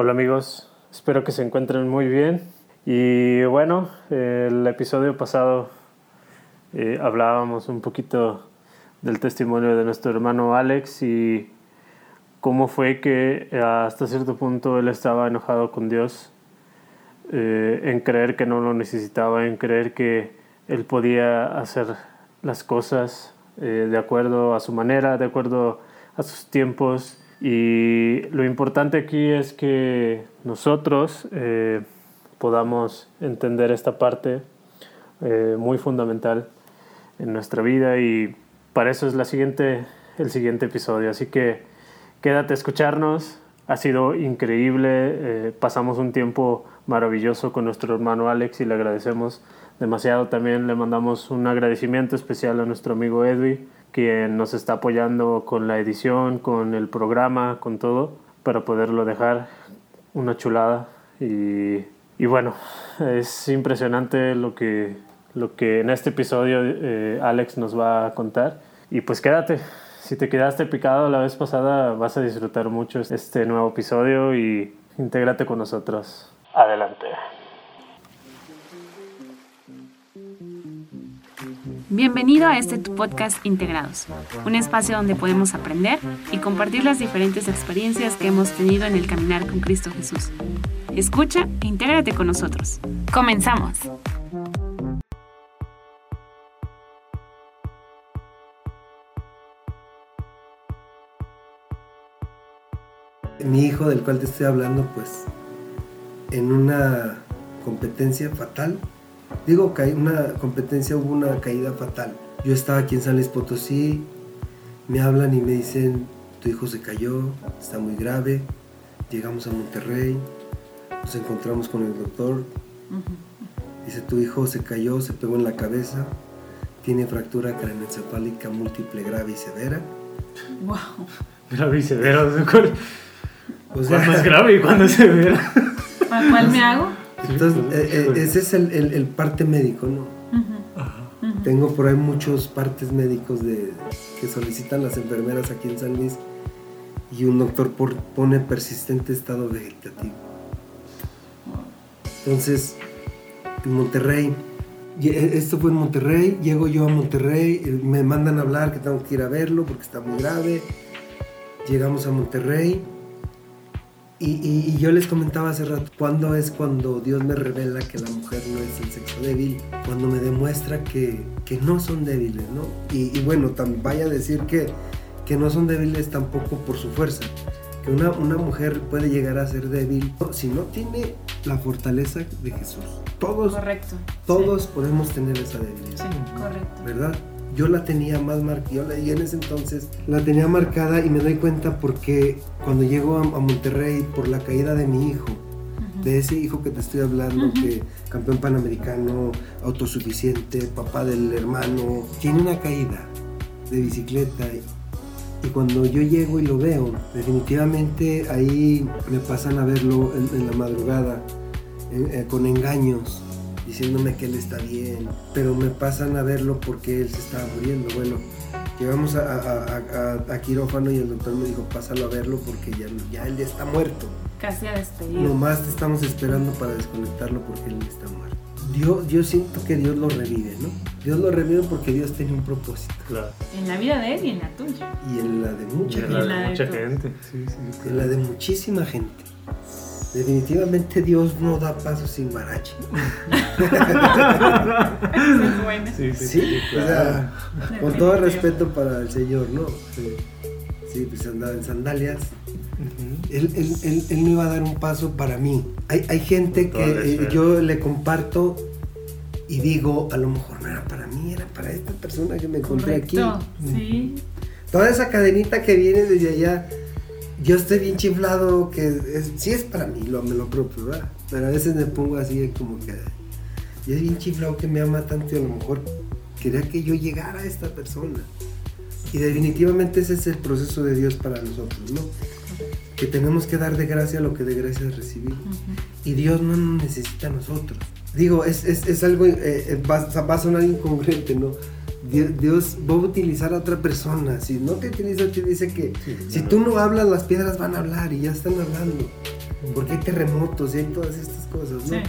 Hola amigos, espero que se encuentren muy bien. Y bueno, el episodio pasado eh, hablábamos un poquito del testimonio de nuestro hermano Alex y cómo fue que hasta cierto punto él estaba enojado con Dios eh, en creer que no lo necesitaba, en creer que él podía hacer las cosas eh, de acuerdo a su manera, de acuerdo a sus tiempos y lo importante aquí es que nosotros eh, podamos entender esta parte eh, muy fundamental en nuestra vida y para eso es la siguiente, el siguiente episodio. Así que quédate a escucharnos. Ha sido increíble. Eh, pasamos un tiempo maravilloso con nuestro hermano Alex y le agradecemos demasiado. También le mandamos un agradecimiento especial a nuestro amigo Edwin quien nos está apoyando con la edición, con el programa, con todo, para poderlo dejar una chulada. Y, y bueno, es impresionante lo que, lo que en este episodio eh, Alex nos va a contar. Y pues quédate, si te quedaste picado la vez pasada, vas a disfrutar mucho este nuevo episodio y intégrate con nosotros. Adelante. Bienvenido a este tu podcast Integrados, un espacio donde podemos aprender y compartir las diferentes experiencias que hemos tenido en el caminar con Cristo Jesús. Escucha e intégrate con nosotros. Comenzamos. Mi hijo del cual te estoy hablando, pues, en una competencia fatal, Digo, una competencia hubo una caída fatal. Yo estaba aquí en San Luis Potosí, me hablan y me dicen, tu hijo se cayó, está muy grave. Llegamos a Monterrey, nos encontramos con el doctor. Dice, tu hijo se cayó, se pegó en la cabeza, tiene fractura craneoencefálica múltiple grave y severa. Wow. Grave y severa, o sea, ¿cuándo es grave y cuándo es severa? ¿Para cuál me hago? Entonces, eh, eh, ese es el, parte médico, ¿no? Tengo por ahí muchos partes médicos de, que solicitan las enfermeras aquí en San Luis y un doctor pone persistente estado vegetativo. Entonces, en Monterrey, e, esto fue en Monterrey, llego yo a Monterrey, eh, me mandan a hablar que tengo que ir a verlo porque está muy grave. Llegamos a Monterrey y, yo les comentaba hace rato, ¿cuándo es cuando Dios me revela que la mujer no es el sexo débil? Cuando me demuestra que, que no son débiles, ¿no? Y, bueno, vaya a decir que, que no son débiles tampoco por su fuerza. Que una, una mujer puede llegar a ser débil si no tiene la fortaleza de Jesús. Todos, correcto, todos podemos tener esa debilidad. Sí, correcto. ¿Verdad? Yo la tenía más marcada, y en ese entonces la tenía marcada y me doy cuenta porque cuando llego a, Monterrey por la caída de mi hijo, de ese hijo que te estoy hablando, que campeón panamericano, autosuficiente, papá del hermano, tiene una caída de bicicleta y, cuando yo llego y lo veo, definitivamente ahí me pasan a verlo en, la madrugada, eh, con engaños diciéndome que él está bien, pero me pasan a verlo porque él se estaba muriendo. Bueno, llegamos a, quirófano y el doctor me dijo, pásalo a verlo porque ya, ya él ya está muerto. Casi a despedir. Nomás te estamos esperando para desconectarlo porque él está muerto. Dios, yo siento que Dios lo revive, ¿no? Dios lo revive porque Dios tiene un propósito. Claro. En la vida de él y en la tuya. Y en la de mucha gente. En la de mucha gente. Sí, sí, En la de muchísima gente. Definitivamente Dios no da paso sin marachi. sí, sí, sí, con todo respeto para el Señor, ¿no? Sí, pues andaba en sandalias. él, él, él, no iba a dar un paso para mí. Hay, hay gente que eh, yo le comparto y digo, a lo mejor no era para mí, era para esta persona que me encontré aquí. Sí. Toda esa cadenita que viene desde allá yo estoy bien chiflado, que es, sí es para mí, lo, me lo propio, ¿verdad? Pero a veces me pongo así como que, y es bien chiflado que me ama tanto y a lo mejor quería que yo llegara a esta persona. Y definitivamente ese es el proceso de Dios para nosotros, ¿no? Que tenemos que dar de gracia lo que de gracia recibimos. Y Dios no nos necesita a nosotros. Digo, es, es, es algo, eh, eh, va, va a sonar incongruente, ¿no? Dios, va a utilizar a otra persona. Si no te utiliza, te dice que si tú no hablas, las piedras van a hablar y ya están hablando. Porque hay terremotos y hay todas estas cosas, ¿no? Sí.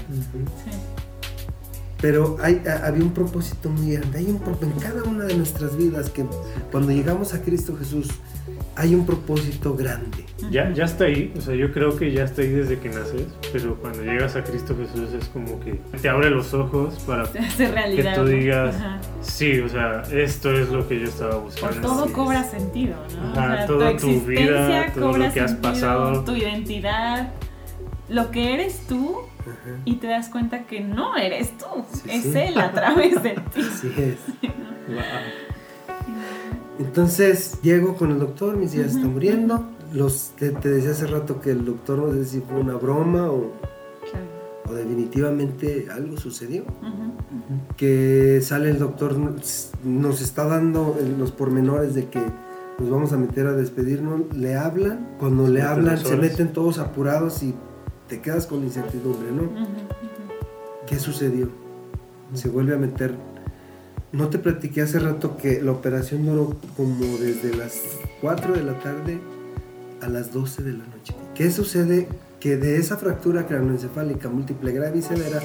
Pero hay, a- había un propósito muy grande. Hay un pro- en cada una de nuestras vidas que cuando llegamos a Cristo Jesús hay un propósito grande. Ya, ya está ahí, o sea, yo creo que ya está ahí desde que naces, pero cuando llegas a Cristo Jesús es como que te abre los ojos para realidad. tú ¿no? digas, Ajá. sí, o sea, esto es lo que yo estaba buscando. todo Así es. cobra sentido, ¿no? Ajá, tu toda tu vida, existencia todo lo que has sentido, pasado. Tu identidad, lo que eres tú, Ajá. y te das cuenta que no eres tú, Sí, es sí. él a través de ti. Así es. Wow. Entonces llego con el doctor, mis hijas Ujú, están muriendo. Los, te, te decía hace rato que el doctor no sé si fue una broma o, Claro. o definitivamente algo sucedió. Que sale el doctor, nos está dando los pormenores de que nos vamos a meter a despedirnos. Le hablan, cuando le hablan se meten todos apurados y te quedas con incertidumbre, ¿no? ¿Qué sucedió? Se vuelve a meter. No te platiqué hace rato que la operación duró como desde las 4 de la tarde a las 12 de la noche. ¿Qué sucede? Que de esa fractura craneoencefálica múltiple grave y severa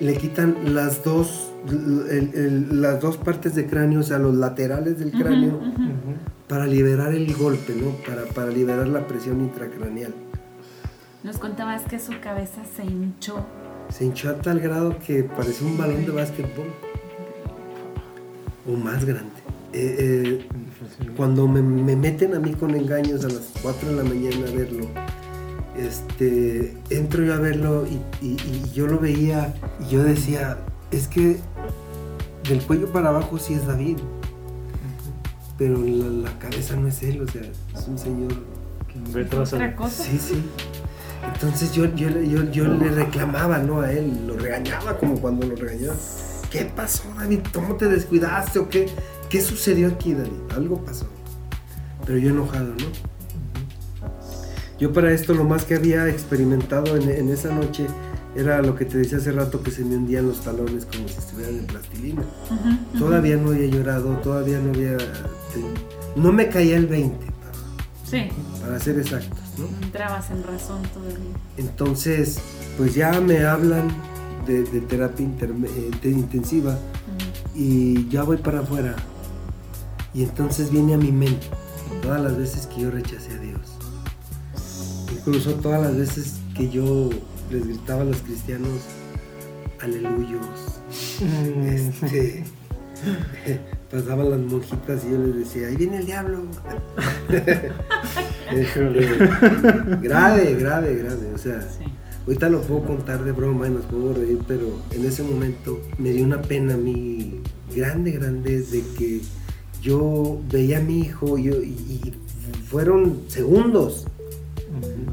le quitan las dos, el- el- las dos partes de cráneo, o sea, los laterales del cráneo, ujú. Ujú. para liberar el golpe, ¿no? Para, para liberar la presión intracraneal. Nos contabas que su cabeza se hinchó. Se hinchó a tal grado que parecía un balón de básquetbol. O más grande. Eh, eh, cuando me, me meten a mí con engaños a las 4 de la mañana a verlo, este, entro yo a verlo y, y- y yo lo veía y yo decía, es que del cuello para abajo sí es David, pero la, la cabeza no es él, o sea, es un señor tras Otra cosa. Sí, sí. Entonces yo, yo, le- yo, yo le reclamaba, ¿no? A él, lo regañaba como cuando lo regañaba. ¿Qué pasó, David? ¿Cómo te descuidaste o qué? ¿Qué sucedió aquí, David? Algo pasó. Pero yo enojado, ¿no? Yo para esto lo más que había experimentado en, en esa noche era lo que te decía hace rato que se me hundían los talones como si estuvieran en plastilina. Todavía no había llorado, todavía no había... No me caía el 20, Sí, para, ser exactos, ¿no? entrabas en razón todavía. Entonces, pues ya me hablan de, de terapia interme- eh, de intensiva y ya voy para afuera. Y entonces viene a mi mente todas las veces que yo rechacé a Dios. Incluso todas las veces que yo les gritaba a los cristianos, aleluyos. Este, pasaban las monjitas y yo les decía, ahí viene el diablo. Este, grave, grave, grave. O sea, Sí. Ahorita lo puedo contar de broma y nos puedo reír, pero en ese momento me dio una pena a mí grande, grande de que yo veía a mi hijo y, yo- y- y fueron segundos.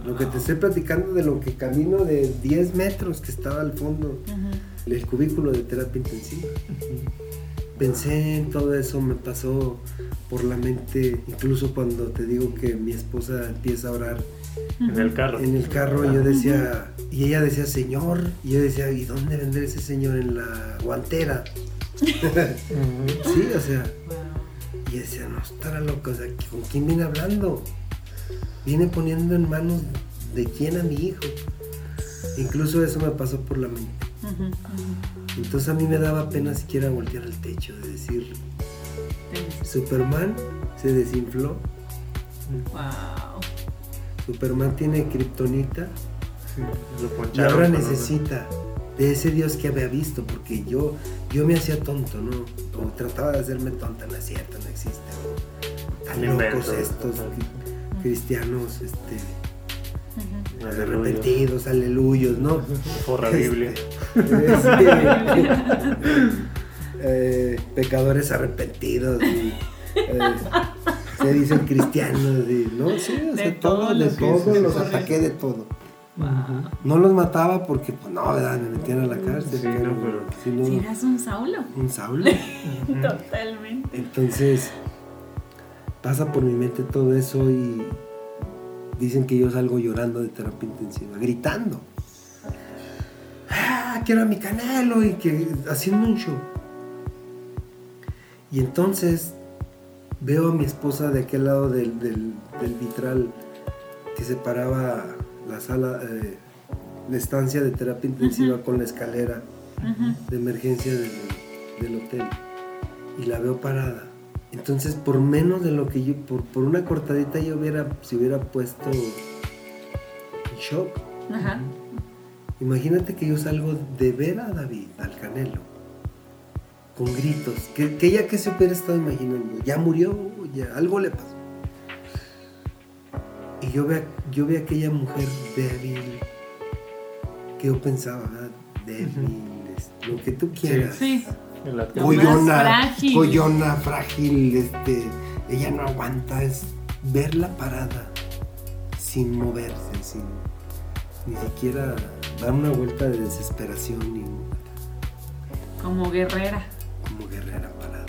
Lo que te estoy platicando de lo que camino de 10 metros que estaba al fondo, Ujú. el cubículo de terapia intensiva. Pensé en todo eso, me pasó por la mente, incluso cuando te digo que mi esposa empieza a orar En el carro. en el carro, yo decía, y ella decía, Señor, y yo decía, ¿y dónde vendrá ese Señor? En la guantera. Sí, o sea, y decía, no, estará loco, o sea, ¿con quién viene hablando? Viene poniendo en manos de quién a mi hijo. Incluso eso me pasó por la mente. Entonces a mí me daba pena siquiera voltear al techo, de decir, Superman se desinfló, Wow. Superman tiene kriptonita Sí, y ahora necesita de ese Dios que había visto, porque yo, yo me hacía tonto, ¿no? O trataba de hacerme tonta, no es cierto, no existe. o tan locos invento. estos cristianos, este, Ujú. Arrepentidos, aleluyos, ¿no? Forra Este, Biblia. sí. Eh, pecadores arrepentidos y, eh, se dicen cristianos y, no sí o De sea, todo, todo de todo se los ataqué de todo Wow. no los mataba porque pues no verdad me metían a la cárcel Sí, no, pero- si no, Si eras un Saulo. un Saulo. Totalmente. entonces pasa por mi mente todo eso y dicen que yo salgo llorando de terapia intensiva gritando. Ah, quiero a mi canelo y que haciendo un show. Y entonces veo a mi esposa de aquel lado del, del- del vitral que separaba la sala, eh, la estancia de terapia intensiva con la escalera de emergencia del, del hotel. Y la veo parada. Entonces, por menos de lo que yo, por, por una cortadita yo hubiera, se hubiera puesto en shock. Ajá. Imagínate que yo salgo de ver a David, al Canelo, con gritos, que, que ella que se hubiera estado imaginando, ya murió, ya algo le pasó. Y yo ve, yo ve a aquella mujer débil, que yo pensaba, ah, débil, es- lo que tú quieras. Sí. Coyona, frágil. coyona, frágil, este, ella no aguanta, es verla parada, sin moverse, sin ni siquiera dar una vuelta de desesperación ni Como guerrera. como guerrera parada,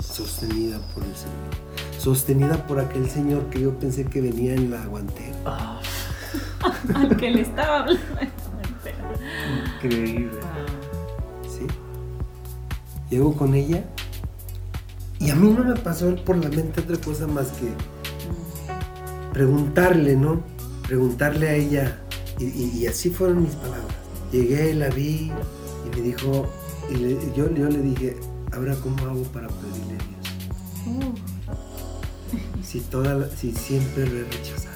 sostenida por el Señor, sostenida por aquel Señor que yo pensé que venía en la guantera. Al que le estaba hablando. increíble. Llego con ella y a mí no me pasó por la mente otra cosa más que preguntarle, ¿no? Preguntarle a ella y, y- y así fueron mis palabras. Llegué, la vi y me dijo, y le- yo, yo le dije, ahora cómo hago para pedirle a Dios. Si, toda la- si siempre lo he rechazado.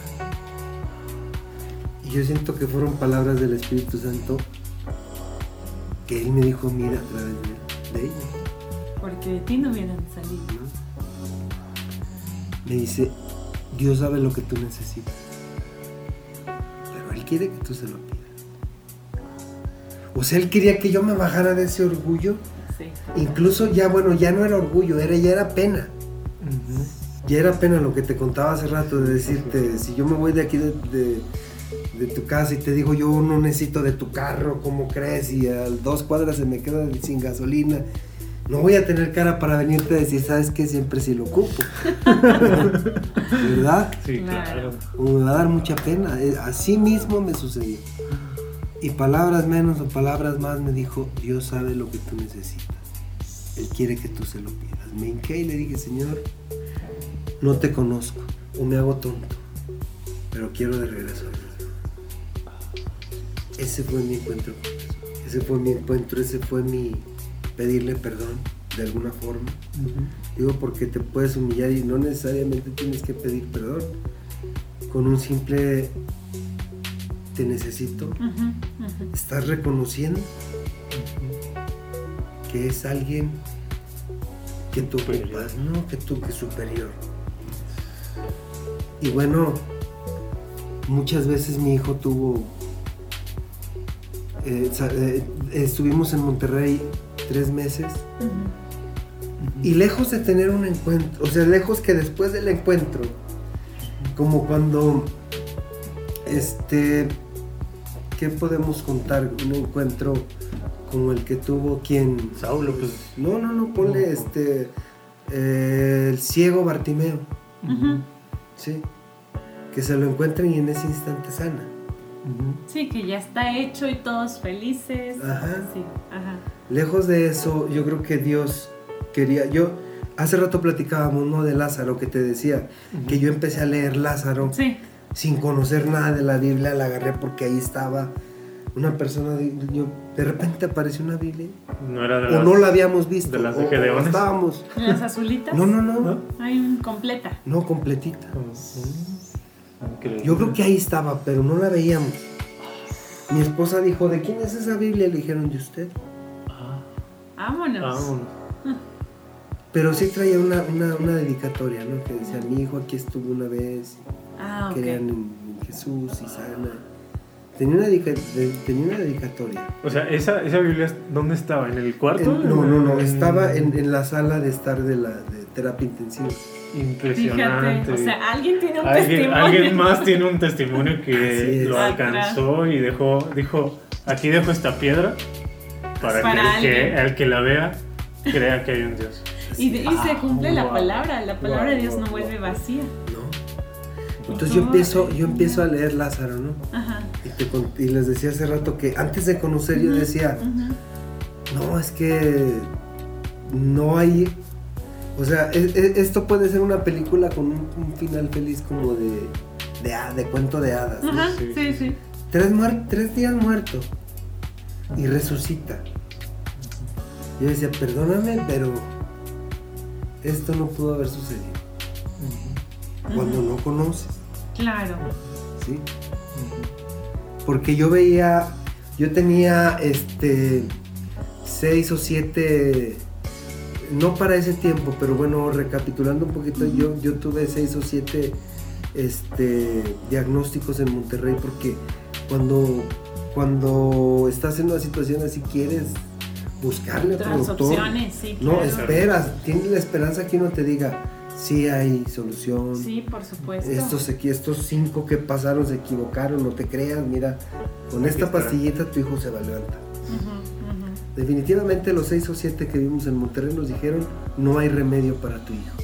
Y yo siento que fueron palabras del Espíritu Santo que Él me dijo, mira a través de, de ella. Porque de ti no hubieran salido. ¿no? Me dice, Dios sabe lo que tú necesitas. Pero Él quiere que tú se lo pidas. O sea, Él quería que yo me bajara de ese orgullo. Sí. Incluso ya, bueno, ya no era orgullo, era, ya era pena. Ya era pena lo que te contaba hace rato de decirte, si yo me voy de aquí de, de- de tu casa y te digo yo no necesito de tu carro, ¿cómo crees? Y a dos cuadras se me queda sin gasolina. No voy a tener cara para venirte a decir, ¿sabes qué? Siempre sí lo ocupo. ¿Verdad? Sí, Claro. Me va a dar mucha pena. Eh, Así mismo me sucedió. Y palabras menos o palabras más me dijo, Dios sabe lo que tú necesitas. Él quiere que tú se lo pidas. Me hinqué y le dije, Señor, no te conozco o me hago tonto, pero quiero de regreso. a Dios". Ese fue mi encuentro con Jesús. Ese fue mi encuentro, ese fue mi pedirle perdón de alguna forma. Digo porque te puedes humillar y no necesariamente tienes que pedir perdón. Con un simple te necesito, estás reconociendo que es alguien que tú ocupas, no que tú que es superior. Y bueno, muchas veces mi hijo tuvo. Eh, eh, estuvimos en Monterrey tres meses y lejos de tener un encuentro, o sea, lejos que después del encuentro, como cuando, este, ¿qué podemos contar? Un encuentro como el que tuvo quien... Saulo, pues. No, no, no, ponle este, eh, el ciego Bartimeo. ¿sí? Que se lo encuentren y en ese instante sana. Sí, que ya está hecho y todos felices. Ajá. Sí, ajá. Lejos de eso, yo creo que Dios quería, yo... Hace rato platicábamos, ¿no? De Lázaro, que te decía que yo empecé a leer Lázaro. Sí, sin conocer nada de la Biblia, la agarré porque ahí estaba una persona, de, yo, de repente apareció una Biblia, No era de o las- no la habíamos visto, de las de o Gedeones. estábamos, las azulitas. no, no, no, ¿No? Completa. no, completita. Mm, increíble. Yo creo que ahí estaba, pero no la veíamos. Mi esposa dijo, ¿de quién es esa Biblia? Le dijeron, de usted. Ah, Vámonos. vámonos. Pero sí traía una, una, una dedicatoria, ¿no? Que decía, mi hijo aquí estuvo una vez, Ah, ok. crean en, en Jesús y sana. Tenía una, dedica- de- tenía una dedicatoria. O sea, ¿esa, esa Biblia, ¿dónde estaba? ¿En el cuarto? En- no, no, no, En- estaba en, en la sala de estar de la de terapia intensiva. Impresionante. Fíjate, o sea, alguien tiene un alguien, testimonio. alguien más tiene un testimonio que lo alcanzó y dejó, dijo, aquí dejo esta piedra para, Para que, el que alguien. el que la vea crea que hay un Dios. Y, de- y se cumple la palabra, la palabra Wow, de Dios wow, no vuelve wow. vacía. ¿no? Entonces yo empiezo, yo empiezo a leer Lázaro, ¿no? Ajá. Y, te con- y les decía hace rato que antes de conocer yo decía, no, es que no hay... O sea, e- e- esto puede ser una película con un, un final feliz como de de, ha- de cuento de hadas. ¿no? Ajá, Sí. sí, sí. Tres, muer- tres días muerto y resucita. Yo decía, perdóname, pero esto no pudo haber sucedido. Cuando no conoces, Claro. ¿sí? Porque yo veía, yo tenía este seis o siete, no para ese tiempo, pero bueno, recapitulando un poquito, yo, yo tuve seis o siete este, diagnósticos en Monterrey porque cuando, cuando estás en una situación así quieres buscarle a tu Otras doctor. opciones, sí. No, esperas, tienes la esperanza que uno te diga, sí hay solución. Sí, por supuesto. Estos, aquí, estos cinco que pasaron se equivocaron, no te creas, mira, con esta pastillita tu hijo se va a levantar. Definitivamente los seis o siete que vimos en Monterrey nos dijeron, no hay remedio para tu hijo.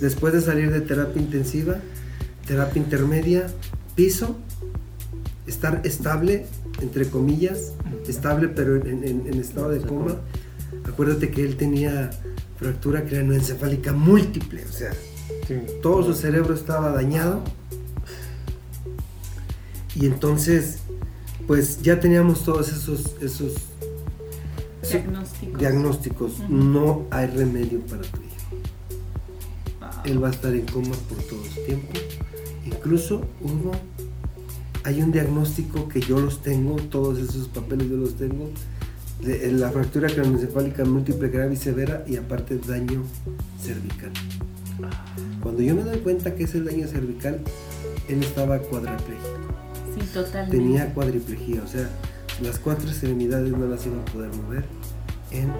Después de salir de terapia intensiva, terapia intermedia, piso, estar estable, entre comillas, estable pero en, en- en estado de coma. Acuérdate que él tenía fractura craneoencefálica múltiple, o sea, Sí. todo su cerebro estaba dañado. Y entonces, pues ya teníamos todos esos, esos, Diagnósticos. diagnósticos. No hay remedio para tu hijo. Wow. Él va a estar en coma por todo el tiempo. Incluso hubo, hay un diagnóstico que yo los tengo, todos esos papeles yo los tengo, de la fractura craneoencefálica múltiple grave y severa y aparte daño cervical. Cuando yo me doy cuenta que es el daño cervical, él estaba cuadraplégico, Sí, totalmente. tenía cuadriplejía, o sea, las cuatro extremidades no las iba a poder mover en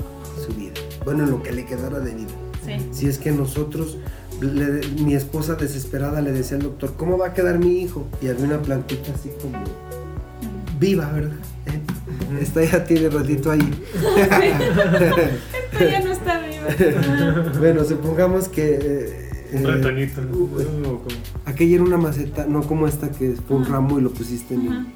su vida. Bueno, en lo que le quedara de vida. Sí. Si es que nosotros, le- mi esposa desesperada le decía al doctor, ¿cómo va a quedar mi hijo? Y había una plantita así como viva, ¿verdad? ¿Eh? Esta ya tiene ratito ahí. Esta ya no está viva. Bueno, supongamos que... eh, Un eh, retoñito. ¿no? uh, O como- aquella era una maceta, no como esta que fue un ramo y lo pusiste en el, Ajá.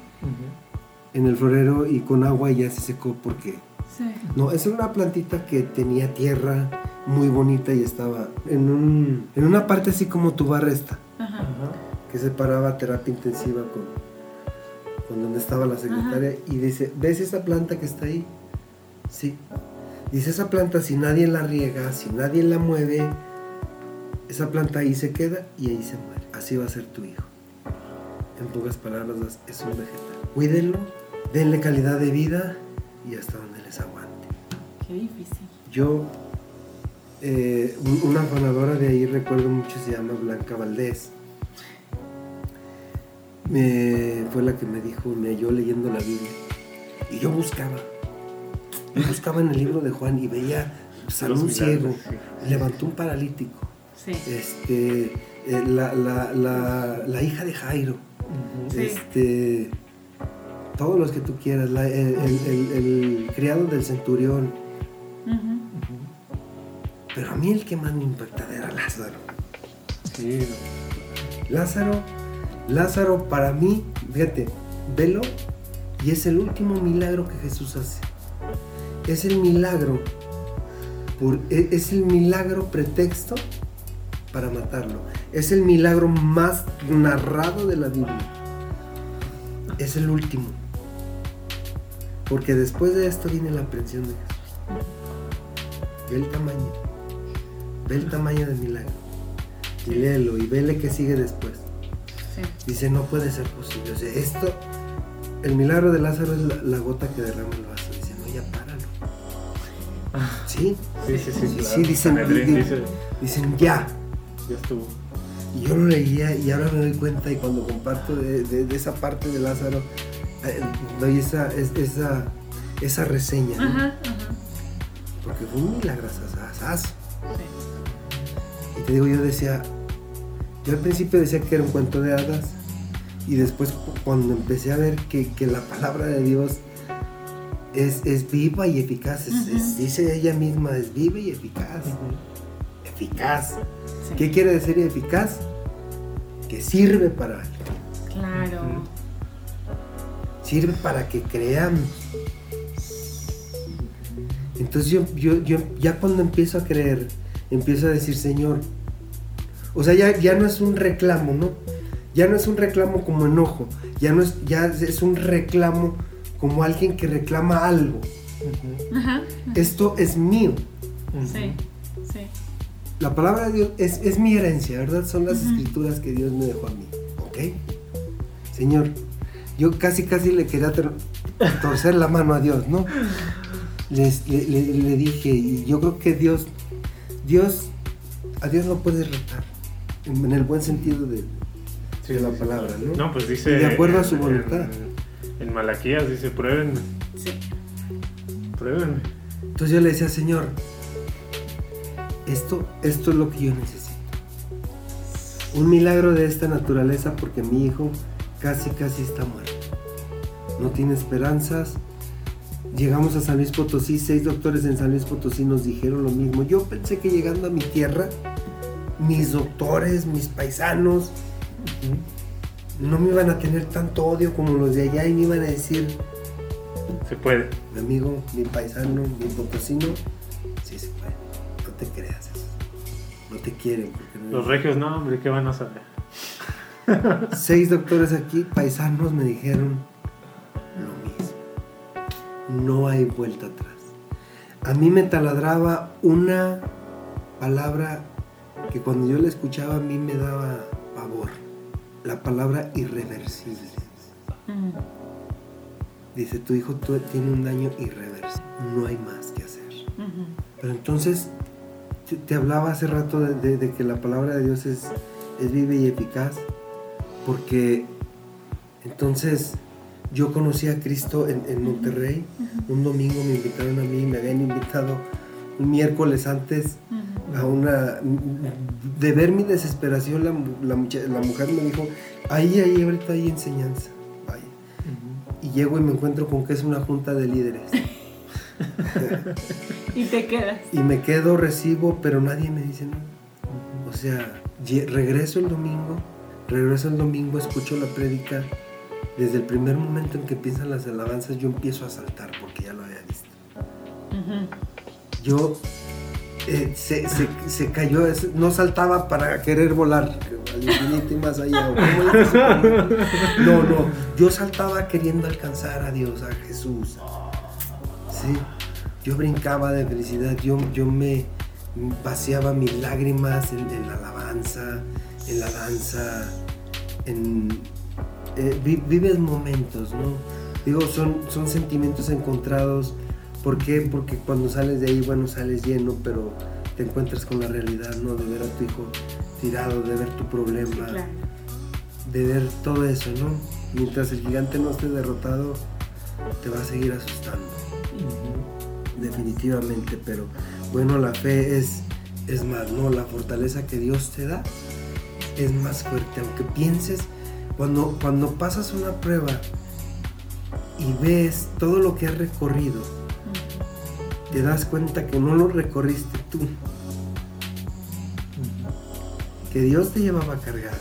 En el florero y con agua y ya se secó porque... Sí. No, esa era una plantita que tenía tierra muy bonita y estaba en, un, en una parte así como tu barra esta. Ajá. Ajá. que separaba terapia intensiva con, con donde estaba la secretaria y dice, ¿ves esa planta que está ahí? Sí. Dice, esa planta si nadie la riega, si nadie la mueve, esa planta ahí se queda y ahí se muere. Así va a ser tu hijo. En pocas palabras, es un vegetal. Cuídenlo, denle calidad de vida y hasta donde les aguante. Qué difícil. Yo, eh, un- una fanadora de ahí, recuerdo mucho, se llama Blanca Valdés. Me, fue la que me dijo, me halló leyendo la Biblia. Y yo buscaba. Yo buscaba en el libro de Juan y veía sanó Los un ciego, sí. levantó un paralítico. Sí. Este, eh, la, la- la- la hija de Jairo. Sí. Este, todos los que tú quieras. la- el, el- el- el criado del centurión. Pero a mí el que más me impactaba era Lázaro. Sí, Lázaro, Lázaro para mí, fíjate, velo y es el último milagro que Jesús hace. Es el milagro, por- e- es el milagro pretexto para matarlo. Es el milagro más narrado de la Biblia. Es el último. Porque después de esto viene la aprehensión de Jesús. Ve el tamaño. Ve el tamaño del milagro. Y léelo y vele que sigue después. Sí. Dice, no puede ser posible. O sea, esto, el milagro de Lázaro es la, la gota que derrama el vaso. Dice, no, ya páralo. Sí, sí, sí, sí. Sí, claro. sí, dicen- Sanedrín di- dice, dicen, ya. ya estuvo. Y yo lo leía y ahora me doy cuenta y cuando comparto de, de- de esa parte de Lázaro, doy esa, es- esa, esa reseña. ¿no? Ajá, ajá. Porque fue un milagro. Y te digo, yo decía, yo al principio decía que era un cuento de hadas y después cu- cuando empecé a ver que, que la palabra de Dios es, es viva y eficaz, es- dice ella misma, es viva y eficaz. Eficaz. Sí. ¿Qué quiere decir eficaz? Que sirve para algo, Claro. Sirve para que creamos. Entonces yo, yo, yo ya cuando empiezo a creer, empiezo a decir, Señor, o sea, ya, ya no es un reclamo, ¿no? Ya no es un reclamo como enojo, ya no es, ya es un reclamo como alguien que reclama algo. Ajá. Esto es mío. Sí, sí. La palabra de Dios es, es mi herencia, ¿verdad? Son las escrituras que Dios me dejó a mí. ¿Ok? Señor, yo casi, casi le quería tor- torcer la mano a Dios, ¿no? Les- le, le- le dije, y yo creo que Dios, Dios, a Dios no puedes retar, en, en el buen sentido de, Sí, de la sí, palabra, ¿no? No, pues dice. Y de acuerdo a su voluntad. En, en Malaquías dice: pruébenme, Sí. pruébenme. Entonces yo le decía, Señor, esto, esto es lo que yo necesito. Un milagro de esta naturaleza porque mi hijo casi, casi está muerto. No tiene esperanzas. Llegamos a San Luis Potosí, seis doctores en San Luis Potosí nos dijeron lo mismo. Yo pensé que llegando a mi tierra, mis doctores, mis paisanos, no me iban a tener tanto odio como los de allá y me iban a decir, Se puede. mi amigo, mi paisano, mi potosino, sí se puede. No te creas eso. No te quieren. Porque no- Los regios, no, hombre, ¿qué van a saber? Seis doctores aquí, paisanos, me dijeron. No hay vuelta atrás. A mí me taladraba una palabra que cuando yo la escuchaba a mí me daba pavor. La palabra irreversible. Mm. Dice, tu hijo tiene un daño irreversible. No hay más que hacer. Pero entonces, te, te hablaba hace rato de, de- de que la palabra de Dios es, es viva y eficaz, porque entonces yo conocí a Cristo en, en Monterrey, un domingo me invitaron a mí, me habían invitado un miércoles antes a una... De ver mi desesperación, la, la mujer me dijo, ahí, ahí, ahorita hay enseñanza. Y llego y me encuentro con que es una junta de líderes. Y te quedas. Y me quedo, recibo, pero nadie me dice nada. O sea, regreso el domingo, regreso el domingo, escucho la prédica. Desde el primer momento en que empiezan las alabanzas, yo empiezo a saltar porque ya lo había visto. Yo eh, se, se- se cayó, no saltaba para querer volar al infinito y más allá. No, no, yo saltaba queriendo alcanzar a Dios, a Jesús. Sí, yo brincaba de felicidad, yo, yo me vaciaba mis lágrimas en, en la alabanza, en la danza, en... eh, vi- vives momentos, ¿no? Digo, son, son sentimientos encontrados. ¿Por qué? Porque cuando sales de ahí, bueno, sales lleno, pero te encuentras con la realidad, ¿no? De ver a tu hijo tirado, de ver tu problema, Sí, claro. de ver todo eso, ¿no? Mientras el gigante no esté derrotado, te va a seguir asustando definitivamente, pero bueno, la fe es, es más, ¿no? La fortaleza que Dios te da es más fuerte, aunque pienses, cuando, cuando pasas una prueba y ves todo lo que has recorrido, te das cuenta que no lo recorriste tú, que Dios te llevaba a cargar.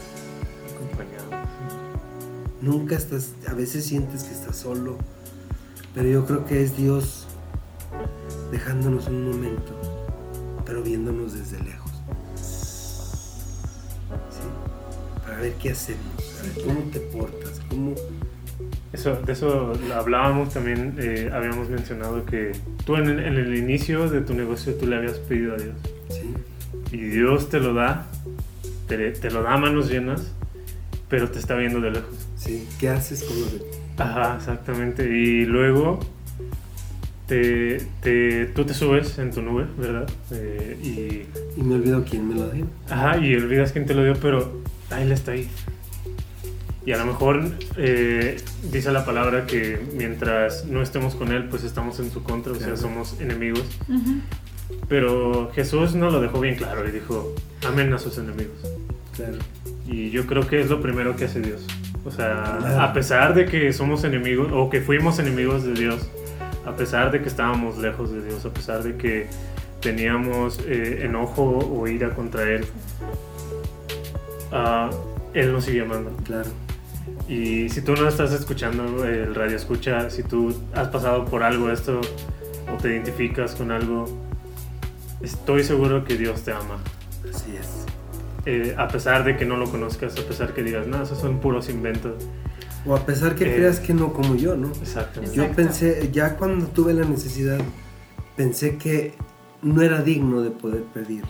Acompañado. Nunca estás, a veces sientes que estás solo, pero yo creo que es Dios dejándonos un momento, pero viéndonos desde lejos. ¿Sí? Para ver qué hacemos, cómo te portas, cómo... Eso, de eso hablábamos también, eh, habíamos mencionado que tú en, el- en el inicio de tu negocio tú le habías pedido a Dios ¿sí? y Dios te lo da, te, te lo da a manos llenas, pero te está viendo de lejos. ¿Sí? ¿Qué haces con lo de... Ajá, exactamente. Y luego te, te- tú te subes en tu nube, ¿verdad? Eh, y, Y me olvido quién me lo dio. ajá, y olvidas quién te lo dio, pero ahí Él está ahí. Y a lo mejor eh, dice la palabra que mientras no estemos con Él, pues estamos en su contra, o sea, Claro. somos enemigos. Ujú. Pero Jesús nos lo dejó bien claro y dijo, amen a sus enemigos. Claro. Y yo creo que es lo primero que hace Dios. O sea, Claro. a pesar de que somos enemigos o que fuimos enemigos de Dios, a pesar de que estábamos lejos de Dios, a pesar de que teníamos eh, enojo o ira contra Él, ah, Él nos sigue amando. Claro. Y si tú no estás escuchando el radio escucha, si tú has pasado por algo esto o te identificas con algo, estoy seguro que Dios te ama. Así es. eh, a pesar de que no lo conozcas, a pesar que digas, no, esos son puros inventos. O a pesar que Eh, creas que no como yo, ¿no? Exactamente. Yo pensé, ya cuando tuve la necesidad, pensé que no era digno de poder pedir.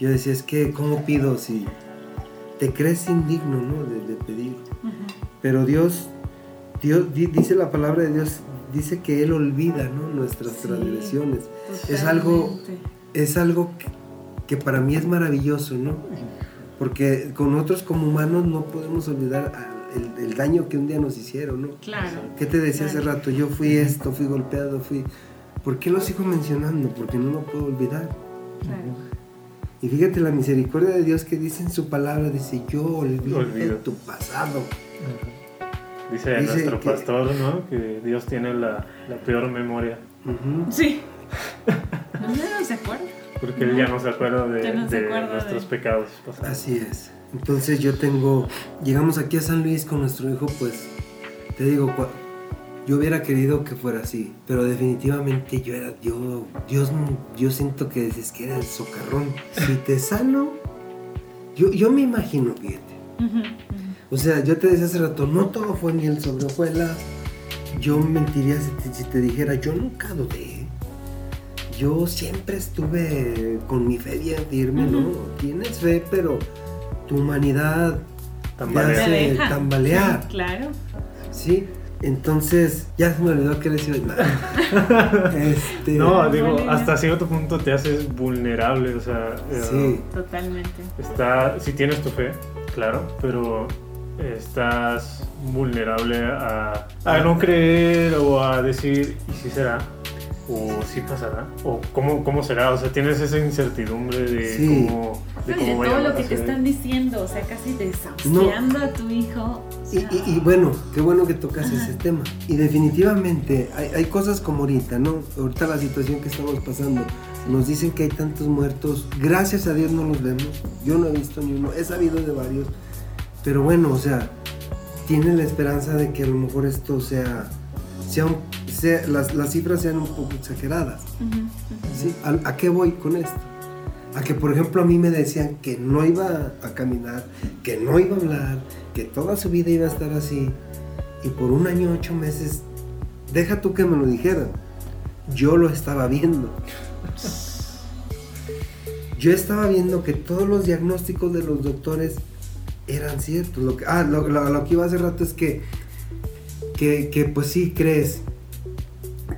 Yo decía, es que, ¿cómo pido si te crees indigno, ¿no? De, de pedir. Pero Dios, Dios di- dice la palabra de Dios, dice que Él olvida, ¿no? Nuestras Sí. transgresiones. Es algo, es algo que, que para mí es maravilloso, ¿no? Porque con otros como humanos no podemos olvidar el, el daño que un día nos hicieron, ¿no? Claro. ¿Qué te decía hace rato? Yo fui esto, fui golpeado, fui... ¿Por qué lo sigo mencionando? Porque no lo puedo olvidar. Claro. Y fíjate la misericordia de Dios que dice en su palabra, dice, yo olvido, Olvido. tu pasado. Dice, Dice nuestro que- pastor, ¿no? Que Dios tiene la, la peor memoria. Sí. No, no se acuerda. Porque él ya no se acuerda de, Ya no se de acuerda nuestros de- pecados pasados. Así es. Entonces yo tengo, llegamos aquí a San Luis con nuestro hijo, pues, te digo, yo hubiera querido que fuera así, pero definitivamente yo era, yo, Dios, yo siento que es que era el socarrón. Si te sano, yo, yo me imagino, fíjate. Ujú. O sea, yo te decía hace rato, no todo fue miel sobre hojuelas. Yo mentiría si te, si te dijera, yo nunca dudé. Yo siempre estuve con mi fe bien firme, ¿no? Tienes fe, pero tu humanidad Tambalea. Ya Te sé, deja. tambalear. Sí, Claro. ¿sí? Entonces, ya se me olvidó que decía. este, No, digo, hasta cierto punto te haces vulnerable, o sea, eh, Sí, Totalmente. está, si tienes tu fe, claro, pero estás vulnerable a, a no creer o a decir, ¿y si será? ¿O si pasará? ¿O cómo, cómo será? O sea, tienes esa incertidumbre de Sí. cómo, de No, y cómo de todo lo que te están diciendo, o sea, casi desahuciando a tu hijo. Y, y- y bueno, qué bueno que tocas ese tema. Y definitivamente hay, hay cosas como ahorita, ¿no? Ahorita la situación que estamos pasando. Nos dicen que hay tantos muertos. Gracias a Dios no los vemos. Yo no he visto ni uno. He sabido de varios. Pero bueno, o sea, tiene la esperanza de que a lo mejor esto sea... sea, un- sea- las, las cifras sean un poco exageradas. ¿A, a qué voy con esto? A que, por ejemplo, a mí me decían que no iba a caminar, que no iba a hablar, que toda su vida iba a estar así. Y por un año, ocho meses, deja tú que me lo dijeran. Yo lo estaba viendo. Yo estaba viendo que todos los diagnósticos de los doctores eran ciertos. Lo que, ah, lo, lo- lo que iba hace rato es que, que, que, pues sí crees,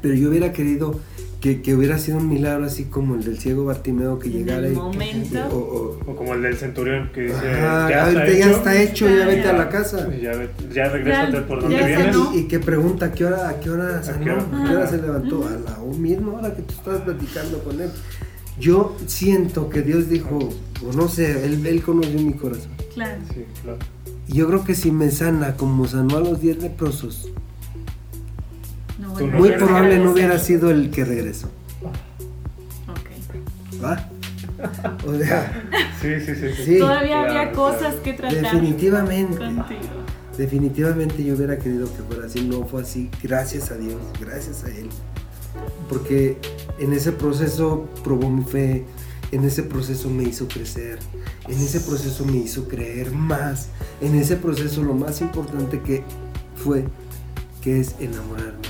pero yo hubiera querido que, que hubiera sido un milagro así como el del ciego Bartimeo que En llegara el y, momento. o- o- O como el del centurión que dice, Ajá, ya, ahorita está ya hecho, está hecho, ya Ya, vete a ya. la casa. Ya, ya regrésate Ya- por ya donde vienes. Y, y que pregunta a qué hora, a qué hora sanó, qué hora? a qué hora se levantó, a la misma hora que tú estabas platicando con él. Yo siento que Dios dijo, o no sé, él, él conoció mi corazón. Claro. Sí, claro. Yo creo que si me sana como sanó a los 10 leprosos, No muy probable no hubiera sido el que regresó. Ok. ¿Va? O sea, Sí, sí, sí. sí. Sí. Todavía claro, había claro. cosas que tratar. definitivamente. Contigo. Definitivamente yo hubiera querido que fuera así, no fue así, gracias a Dios, gracias a Él. Porque en ese proceso probó mi fe, en ese proceso me hizo crecer, en ese proceso me hizo creer más, en ese proceso lo más importante que fue, que es enamorarme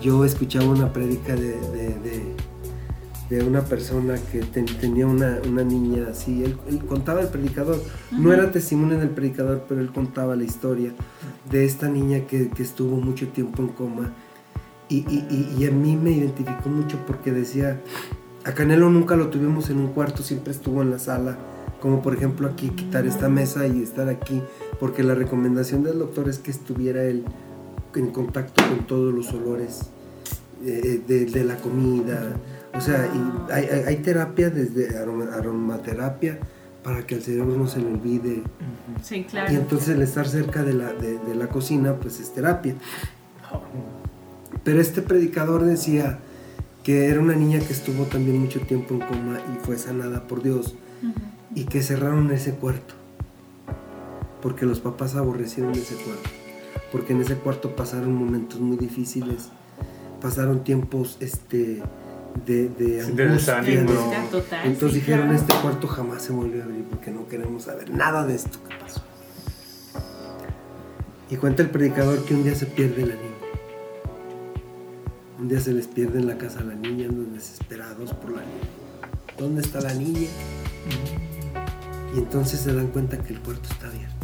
Yo escuchaba una prédica de, de- de- de una persona que ten- tenía una, una niña así, él, él contaba el predicador, no era testimonio del predicador, pero él contaba la historia de esta niña que, que estuvo mucho tiempo en coma. Y, y- y- y a mí me identificó mucho porque decía, a Canelo nunca lo tuvimos en un cuarto, siempre estuvo en la sala, como por ejemplo aquí, quitar esta mesa y estar aquí, porque la recomendación del doctor es que estuviera él en contacto con todos los olores eh, de, de la comida. O sea, y hay, hay- hay terapia desde aroma- aromaterapia para que al cerebro no se le olvide. Sí, claro. Y entonces el estar cerca de la, de, de la cocina, pues es terapia. Pero este predicador decía que era una niña que estuvo también mucho tiempo en coma y fue sanada por Dios y que cerraron ese cuarto porque los papás aborrecieron ese cuarto porque en ese cuarto pasaron momentos muy difíciles pasaron tiempos este de, de Sí, angustia, total, Entonces sí, dijeron, claro. este cuarto jamás se volvió a abrir porque no queremos saber nada de esto que pasó. Y cuenta el predicador que un día se pierde la niña. Un día se les pierde en la casa a la niña, andan desesperados por la niña. ¿Dónde está la niña? Y entonces se dan cuenta que el cuarto está abierto.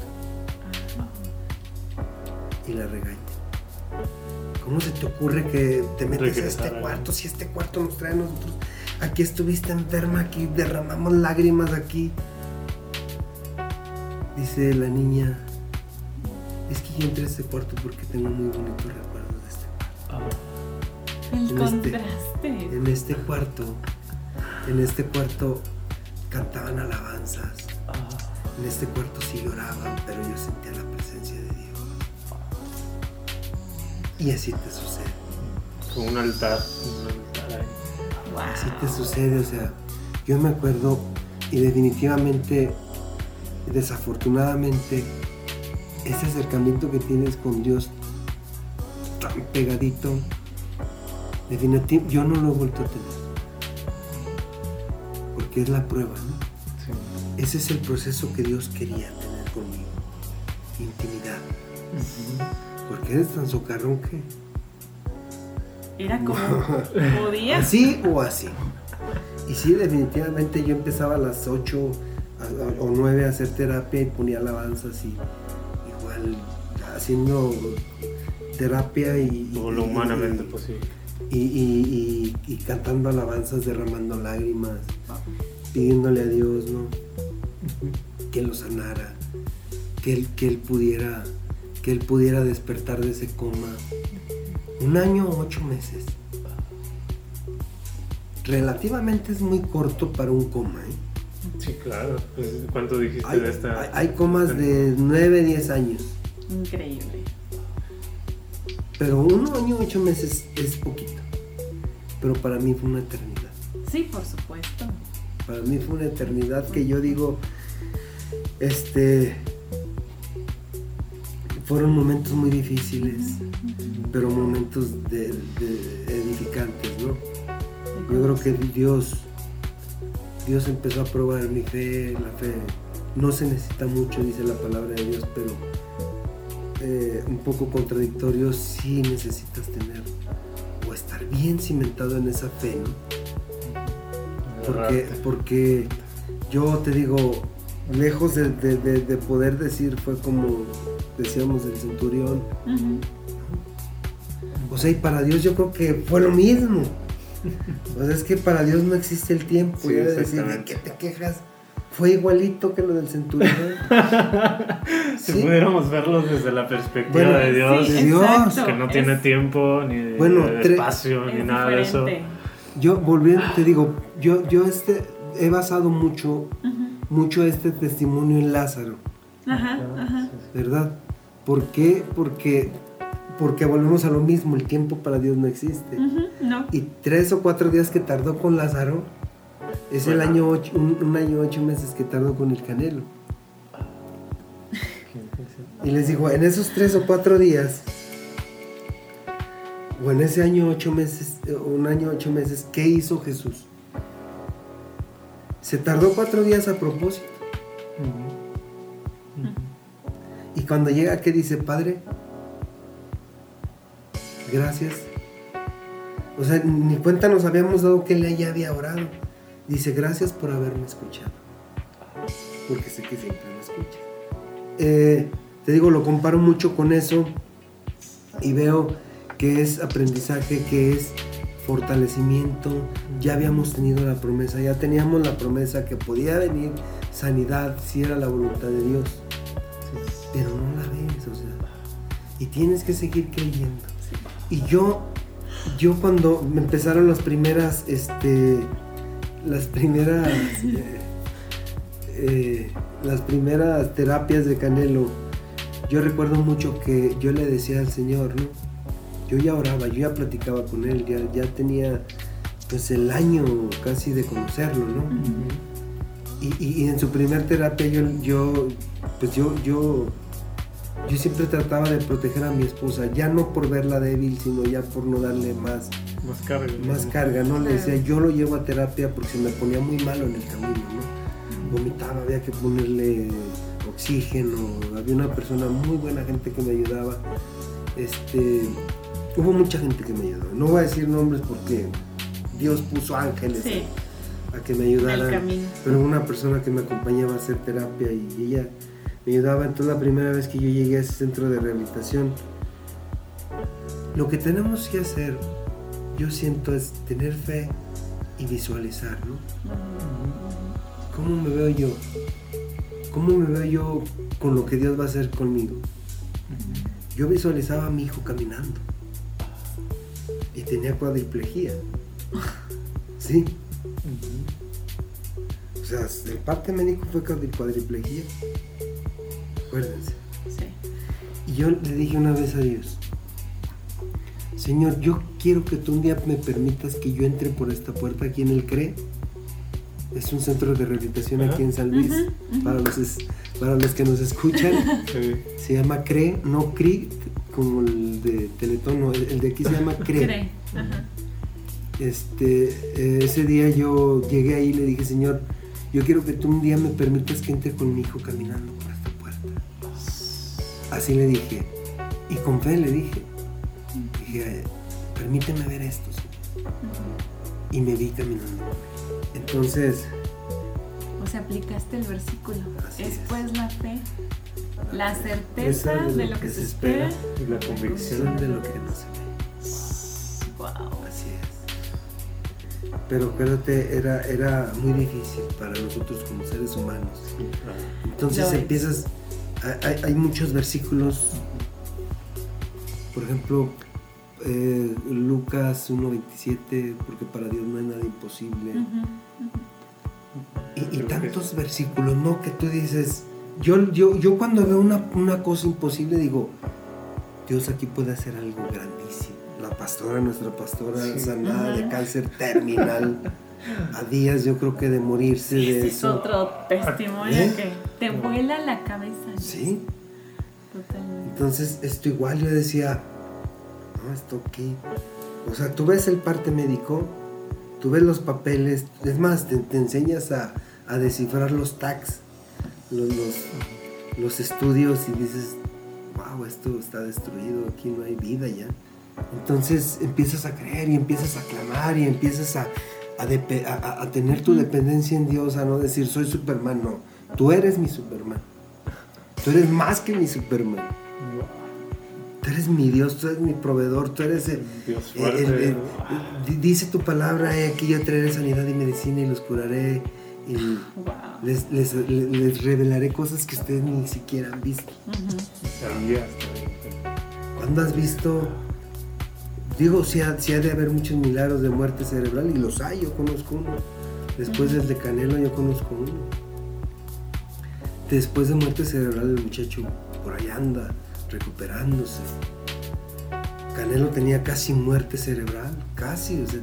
Y la regañan. ¿Cómo se te ocurre que te metes a Regresar este ahí. cuarto si este cuarto nos trae a nosotros? Aquí estuviste enferma, aquí derramamos lágrimas aquí. Dice la niña, es que yo entré a este cuarto porque tengo muy bonitos recuerdos de este cuarto. El En este- contraste. En este cuarto, en este cuarto cantaban alabanzas. En este cuarto sí lloraban, pero yo sentía la presencia de Dios. Y así te sucede. Con un altar. Un altar ahí. Así te sucede, o sea, yo me acuerdo y definitivamente, desafortunadamente, ese acercamiento que tienes con Dios tan pegadito, definitivo, yo no lo he vuelto a tener. Porque es la prueba, ¿no? Sí. Ese es el proceso que Dios quería tener conmigo. Intimidad. Porque eres tan socarrón que... Era como podía. Así o así. Y sí, definitivamente yo empezaba a las 8 a- o 9 a hacer terapia y ponía alabanzas y igual haciendo terapia y... Todo lo humanamente y- posible. y, y- y- y cantando alabanzas, derramando lágrimas, pidiéndole a Dios, ¿no? Que lo sanara, que él, que él pudiera, que él pudiera despertar de ese coma. Un año o ocho meses. Relativamente es muy corto para un coma, ¿eh? Sí, claro. Pues, ¿Cuánto dijiste Hay, de esta? hay- hay comas de 9, 10 años, Increíble. pero un año, ocho meses es poquito. Pero para mí fue una eternidad. Sí, por supuesto. Para mí fue una eternidad que yo digo, este, fueron momentos muy difíciles, pero momentos de, de edificantes, ¿no? Yo creo que Dios, Dios empezó a probar mi fe, la fe no se necesita mucho, dice la palabra de Dios, pero eh, un poco contradictorio, sí necesitas tener o estar bien cimentado en esa fe, ¿no? Porque, porque yo te digo, lejos de, de- de- de poder decir, fue como decíamos del centurión. O sea, y para Dios yo creo que fue lo mismo. O sea, es que para Dios no existe el tiempo. Sí, ya de decir, ¿de qué te quejas? Fue igualito que lo del centurión. Si Sí. pudiéramos verlos desde la perspectiva Bueno, de Dios, Sí, Dios, que no tiene Es- tiempo, ni Bueno, de tre- espacio, ni es nada de eso. Yo volviendo, te digo, yo, yo este, he basado mucho, mucho este testimonio en Lázaro. Ajá, ajá. ¿verdad? ¿Por qué? Porque, porque volvemos a lo mismo, el tiempo para Dios no existe. No. Y tres o cuatro días que tardó con Lázaro, es el año ocho, un, un año ocho meses que tardó con el Canelo. Y les digo, en esos tres o cuatro días, o en ese año ocho meses, eh, un año ocho meses, ¿qué hizo Jesús? Se tardó cuatro días a propósito. Y cuando llega, ¿qué dice, Padre? Gracias. O sea, ni cuenta nos habíamos dado que él ya había orado. Dice, gracias por haberme escuchado. Porque sé que siempre me escucha. Eh, te digo, lo comparo mucho con eso y veo que es aprendizaje, que es fortalecimiento. Ya habíamos tenido la promesa, ya teníamos la promesa que podía venir sanidad si era la voluntad de Dios pero no la ves, o sea, y tienes que seguir creyendo. Y yo, yo cuando me empezaron las primeras, este, las primeras, eh, eh, las primeras terapias de Canelo, yo recuerdo mucho que yo le decía al Señor, ¿no? Yo ya oraba, yo ya platicaba con él, ya, ya tenía pues el año casi de conocerlo, ¿no? Y, y- y en su primer terapia yo, yo pues yo, yo yo siempre trataba de proteger a mi esposa, ya no por verla débil, sino ya por no darle más, Más carga. más carga, ¿no? Le decía, yo lo llevo a terapia porque se me ponía muy malo en el camino, ¿no? Vomitaba, había que ponerle oxígeno, había una persona muy buena gente que me ayudaba. Este, hubo mucha gente que me ayudó. No voy a decir nombres porque Dios puso ángeles Sí, a que me ayudaran. Pero una persona que me acompañaba a hacer terapia y ella me ayudaba. Entonces la primera vez que yo llegué a ese centro de rehabilitación, lo que tenemos que hacer, yo siento, es tener fe y visualizar, ¿no? ¿Cómo me veo yo? ¿Cómo me veo yo con lo que Dios va a hacer conmigo? Yo visualizaba a mi hijo caminando y tenía cuadriplegia. Sí. O sea, el parte médico fue cuadri- cuadriplegia. Acuérdense. Sí. Y yo le dije una vez a Dios, Señor, yo quiero que tú un día me permitas que yo entre por esta puerta aquí en el CRE. Es un centro de rehabilitación aquí en San Luis, para, los es- para los que nos escuchan. Sí. Se llama CRE, no CRI, como el de Teletón, no, el, de aquí se llama CRE. Ajá. Este, eh, ese día yo llegué ahí y le dije, Señor, yo quiero que tú un día me permitas que entre con mi hijo caminando por esta puerta. Así le dije. Y con fe le dije. Dije, permíteme ver esto. Señor". Y me vi caminando. Entonces, O sea, aplicaste el versículo. Es es. pues la fe, la certeza de lo que se espera. Y la convicción. son de lo que no se ve. Wow. Así es. Pero acuérdate, era, era muy difícil para nosotros como seres humanos. Entonces Lo es. empiezas, hay- hay, hay muchos versículos, por ejemplo, eh, Lucas 1.27, porque para Dios no hay nada imposible. Y, y que tantos versículos, ¿no? Que tú dices, yo, yo, yo cuando veo una, una cosa imposible digo, Dios aquí puede hacer algo grandísimo. La pastora, nuestra pastora Sí. sanada de cáncer terminal, a días yo creo que de morirse de Ese es eso. otro testimonio ¿Eh? que te vuela la cabeza. Sí, Totalmente. entonces esto igual yo decía, no, esto aquí. O sea, tú ves el parte médico, tú ves los papeles, es más, te, te enseñas a, a descifrar los tags, los, los, los estudios y dices, wow, esto está destruido, aquí no hay vida ya. Entonces empiezas a creer y empiezas a clamar y empiezas a, a, tener tu dependencia en Dios, a no decir soy Superman, no, tú eres mi Superman. Tú eres más que mi Superman. Tú eres mi Dios, tú eres mi proveedor, tú eres el, Dios el- fuerte. el- el- di- dice tu palabra, "He aquí yo traeré sanidad y medicina y los curaré y Wow. les, les- les- les revelaré cosas que ustedes ni siquiera han visto. También. ¿Cuándo has visto? Digo, si ha, sí ha de haber muchos milagros de muerte cerebral y los hay, yo conozco uno. Después del de Canelo yo conozco uno. Después de muerte cerebral el muchacho por ahí anda, recuperándose. Canelo tenía casi muerte cerebral, casi, o sea,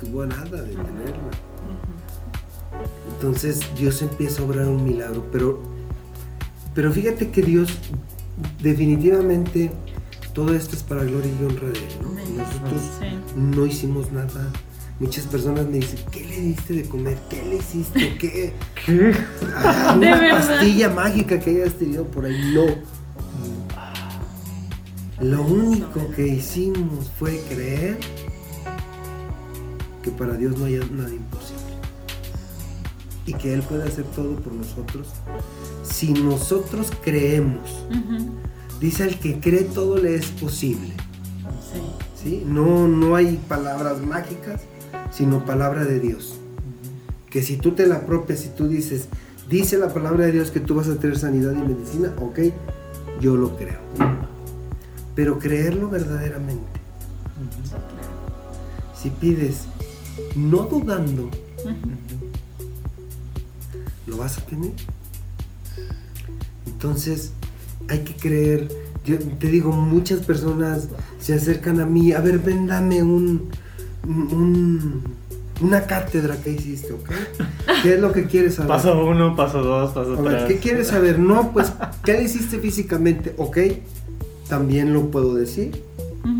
tuvo a nada de tenerla. Entonces Dios empieza a obrar un milagro, pero, pero fíjate que Dios definitivamente todo esto es para gloria y honra de Él. Nosotros Sí. no hicimos nada. Muchas personas me dicen, ¿qué le diste de comer? ¿Qué le hiciste? ¿Qué? ¿Qué? Ah, una pastilla mágica que hayas tenido por ahí. No. Lo único que hicimos fue creer que para Dios no hay nada imposible. Y que Él puede hacer todo por nosotros. Si nosotros creemos. Dice el que cree todo le es posible. Sí. ¿sí? No, no hay palabras mágicas, sino palabra de Dios. Que si tú te la apropias y tú dices, dice la palabra de Dios que tú vas a tener sanidad y medicina, ok, yo lo creo. Pero creerlo verdaderamente. Si pides, no dudando, lo vas a tener. Entonces, hay que creer. Yo te digo, muchas personas se acercan a mí, a ver, ven, dame un, un- una cátedra que hiciste, ¿ok? ¿Qué es lo que quieres saber? Paso uno, paso dos, paso A ver, tres. ¿qué quieres saber? No, pues, ¿qué le hiciste físicamente? Ok, también lo puedo decir.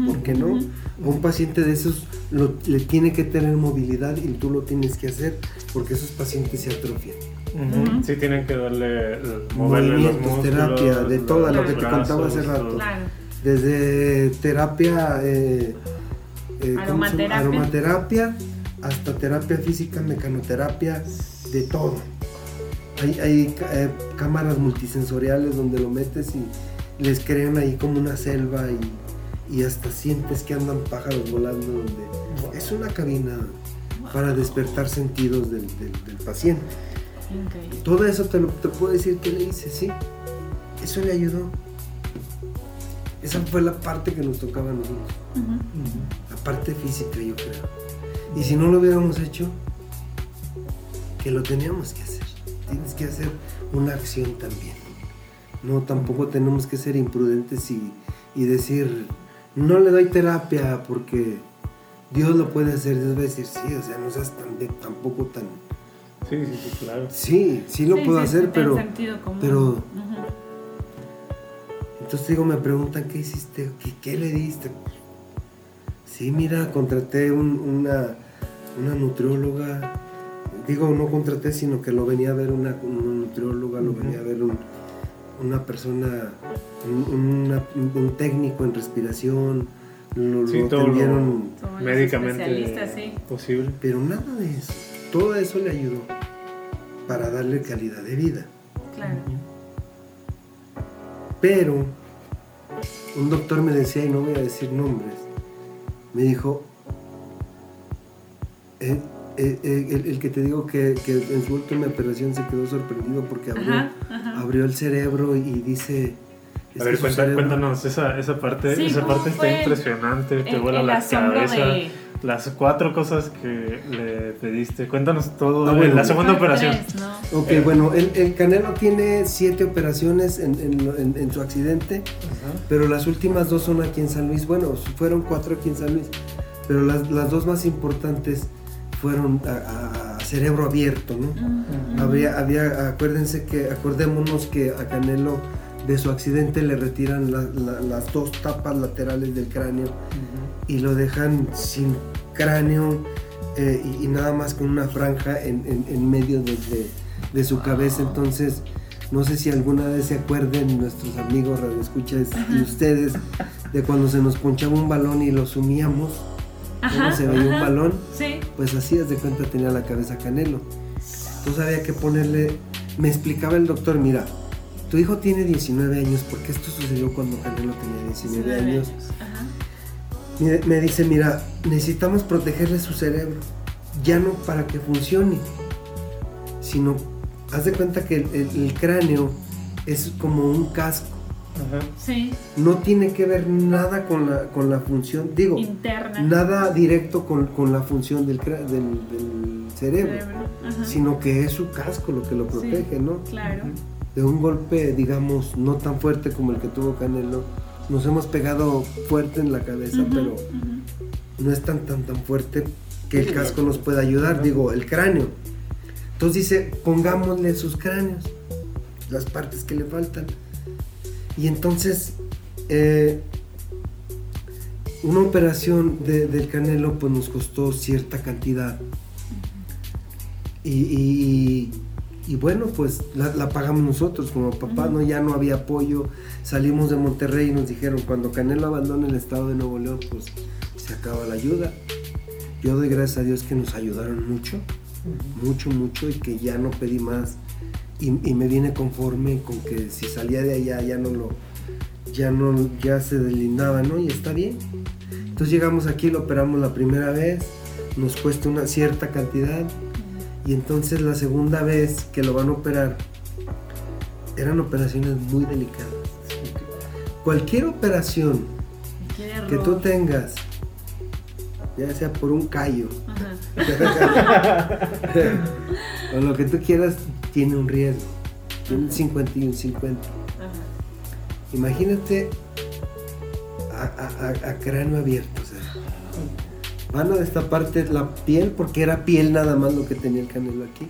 ¿Por qué no? A un paciente de esos lo- le tiene que tener movilidad y tú lo tienes que hacer porque esos pacientes se atrofian. Ujú. Sí, tienen que darle, moverle los Movimientos, músculos. terapia, de todo lo que te contaba hace rato. Claro. Desde terapia, eh, eh. Aromaterapia. aromaterapia hasta terapia física, mecanoterapia, de todo. Hay, hay eh, cámaras multisensoriales donde lo metes y les crean ahí como una selva y, y hasta sientes que andan pájaros volando. Donde, es una cabina para despertar sentidos del, del- del paciente. Increíble. Todo eso te lo te puedo decir que le hice, sí. Eso le ayudó. Esa fue la parte que nos tocaba a nosotros. La parte física, yo creo. Y si no lo hubiéramos hecho, que lo teníamos que hacer. Tienes que hacer una acción también. No, tampoco tenemos que ser imprudentes y, y decir, no le doy terapia porque Dios lo puede hacer. Dios va a decir, sí, o sea, no seas tan de- tampoco tan... Sí, sí, sí, claro. Sí, sí lo Sí, puedo sí, hacer, pero... sentido común. pero- Ujú. Entonces digo, me preguntan, ¿qué hiciste? ¿Qué, qué le diste? Sí, mira, contraté un- una, una nutrióloga. Digo, no contraté, sino que lo venía a ver una, una nutrióloga, lo venía a ver un- una persona, un, una- un técnico en respiración. Lo, Sí, lo todo lo- atendieron, los Médicamente sí. posible. pero nada de eso. Todo eso le ayudó para darle calidad de vida. Claro. Pero un doctor me decía, y no voy a decir nombres, me dijo, eh, eh, eh, el, el que te digo que, que en su última operación se quedó sorprendido porque abrió, Ajá, ajá. abrió el cerebro y dice... A "Es ver, que su cuenta- cerebro-". cuéntanos, esa, esa parte, Sí, esa ¿cómo parte está impresionante, te el- vuela el la cabeza. de- Las cuatro cosas que le pediste, cuéntanos todo Ah, bueno. la segunda operación. tres, ¿no? Ok, Eh. bueno, el, el Canelo tiene siete operaciones en, en lo- en- en su accidente, pero las últimas dos son aquí en San Luis. Bueno, fueron cuatro aquí en San Luis, pero las, las dos más importantes fueron a, cerebro abierto, ¿no? Ujú. Habría, había, acuérdense que, acordémonos que a Canelo de su accidente le retiran la- la- las dos tapas laterales del cráneo y lo dejan sin cráneo eh, y, y nada más con una franja en, en- en medio de, de- de su cabeza. Entonces, no sé si alguna vez se acuerden nuestros amigos radioescuchas y ustedes de cuando se nos ponchaba un balón y lo sumíamos, Ajá, se veía un balón Sí. pues así de cuenta tenía la cabeza Canelo. Entonces había que ponerle, me explicaba el doctor, mira, tu hijo tiene 19 años, porque esto sucedió cuando Canelo tenía 19 años. Ajá. Me, dice, mira, necesitamos protegerle su cerebro, ya no para que funcione, sino, haz de cuenta que el, el- el cráneo es como un casco, Ajá. Sí. no tiene que ver nada con la, con la función, digo, Interna. nada directo con, con la función del, del, del cerebro. Sino que es su casco lo que lo Sí. protege, ¿no? Claro. De un golpe, digamos, no tan fuerte como el que tuvo Canelo. Nos hemos pegado fuerte en la cabeza, pero no es tan tan tan fuerte que el casco nos pueda ayudar, digo, el cráneo. Entonces dice, pongámosle sus cráneos, las partes que le faltan. Y entonces, eh, una operación de- del canelo pues nos costó cierta cantidad. Y, y- y bueno, pues la, la pagamos nosotros como papá, ¿no? Ya no había apoyo. Salimos de Monterrey y nos dijeron, cuando Canelo abandone el estado de Nuevo León, pues se acaba la ayuda. Yo doy gracias a Dios que nos ayudaron mucho, mucho, mucho, y que ya no pedí más. Y, y me viene conforme con que si salía de allá ya no lo, ya no, ya se deslindaba, ¿no? Y está bien. Entonces llegamos aquí, lo operamos la primera vez, nos cuesta una cierta cantidad, y entonces la segunda vez que lo van a operar, eran operaciones muy delicadas. Cualquier operación que tú tengas, ya sea por un callo, o lo que tú quieras, tiene un riesgo. Tiene un 50 y un 50. Ajá. Imagínate a, a- a- a cráneo abierto. Van a destaparte la piel porque era piel nada más lo que tenía el canelo aquí.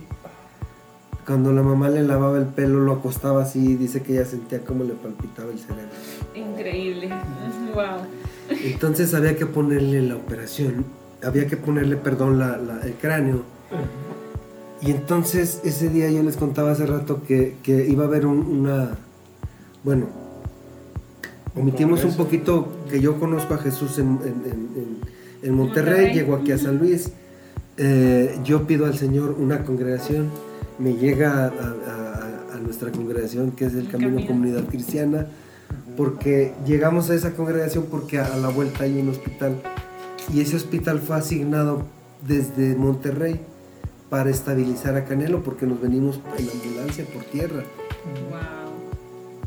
Cuando la mamá le lavaba el pelo, lo acostaba así, dice que ella sentía como le palpitaba el cerebro. Increíble. Wow. Entonces había que ponerle la operación, había que ponerle, perdón, la- la- el cráneo. Y entonces ese día yo les contaba hace rato que, que iba a haber un- una, bueno, omitimos un poquito que yo conozco a Jesús en, en- en- en- en Monterrey, Monterrey. llego aquí a San Luis, eh, yo pido al Señor una congregación, me llega a, a- a- a nuestra congregación que es el El Camino Camino. Comunidad Cristiana, porque llegamos a esa congregación porque a, a la vuelta hay un hospital y ese hospital fue asignado desde Monterrey para estabilizar a Canelo porque nos venimos en ambulancia por tierra. Wow.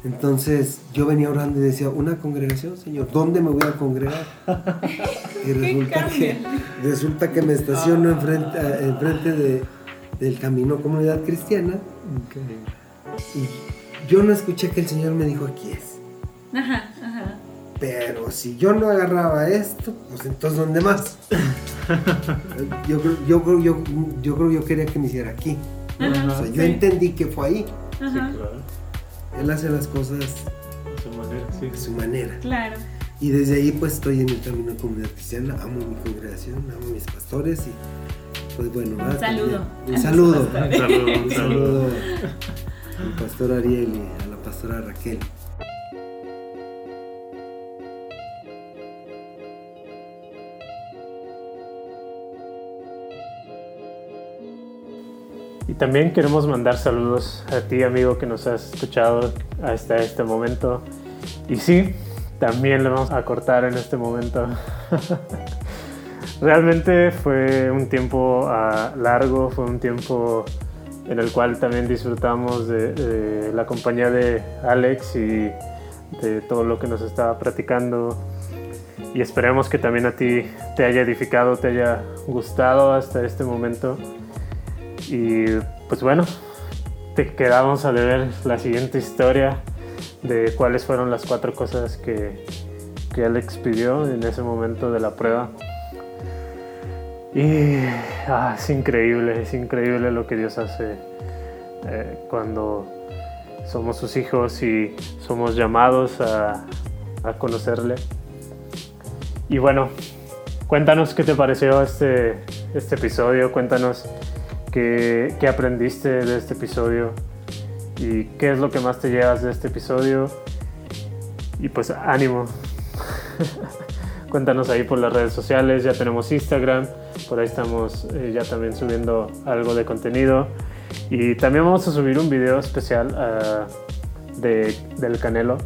Entonces yo venía orando y decía, una congregación, Señor, ¿dónde me voy a congregar? Y resulta que, resulta que me estaciono enfrente, de, del Camino Comunidad Cristiana y yo no escuché que el Señor me dijo, aquí es. Ajá, ajá. Pero si yo no agarraba esto, pues entonces ¿dónde más? yo, creo, yo, creo, yo, yo creo yo quería que me hiciera aquí. Ajá, O sea, yo sí. entendí que fue ahí. Sí, Ajá. claro. Él hace las cosas De su manera, sí. de su manera. Claro. Y desde ahí pues estoy en el camino de comunidad cristiana, amo mi congregación, amo a mis pastores y pues bueno, saludo. A Un saludo. Un saludo, un saludo al pastor Ariel y a la pastora Raquel. Y también queremos mandar saludos a ti, amigo, que nos has escuchado hasta este momento. Y sí, también lo vamos a cortar en este momento. Realmente fue un tiempo ah, largo, fue un tiempo en el cual también disfrutamos de, la compañía de Alex y de todo lo que nos estaba platicando. Y esperemos que también a ti te haya edificado, te haya gustado hasta este momento. Y pues bueno, te quedamos a deber la siguiente historia de cuáles fueron las cuatro cosas que, que Alex pidió en ese momento de la prueba. Y ah, es increíble, es increíble lo que Dios hace eh, cuando somos sus hijos y somos llamados a, a conocerle. Y bueno, cuéntanos qué te pareció este, este episodio, cuéntanos qué, aprendiste de este episodio y qué es lo que más te llevas de este episodio. Y pues ánimo. Cuéntanos ahí por las redes sociales, ya tenemos Instagram, por ahí estamos eh, ya también subiendo algo de contenido. Y también vamos a subir un video especial ah, de, del Canelo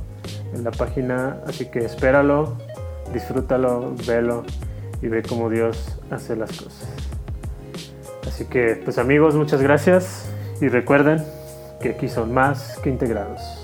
en la página, así que espéralo, disfrútalo, velo y ve cómo Dios hace las cosas. Así que, pues amigos, muchas gracias y recuerden que aquí son más que integrados.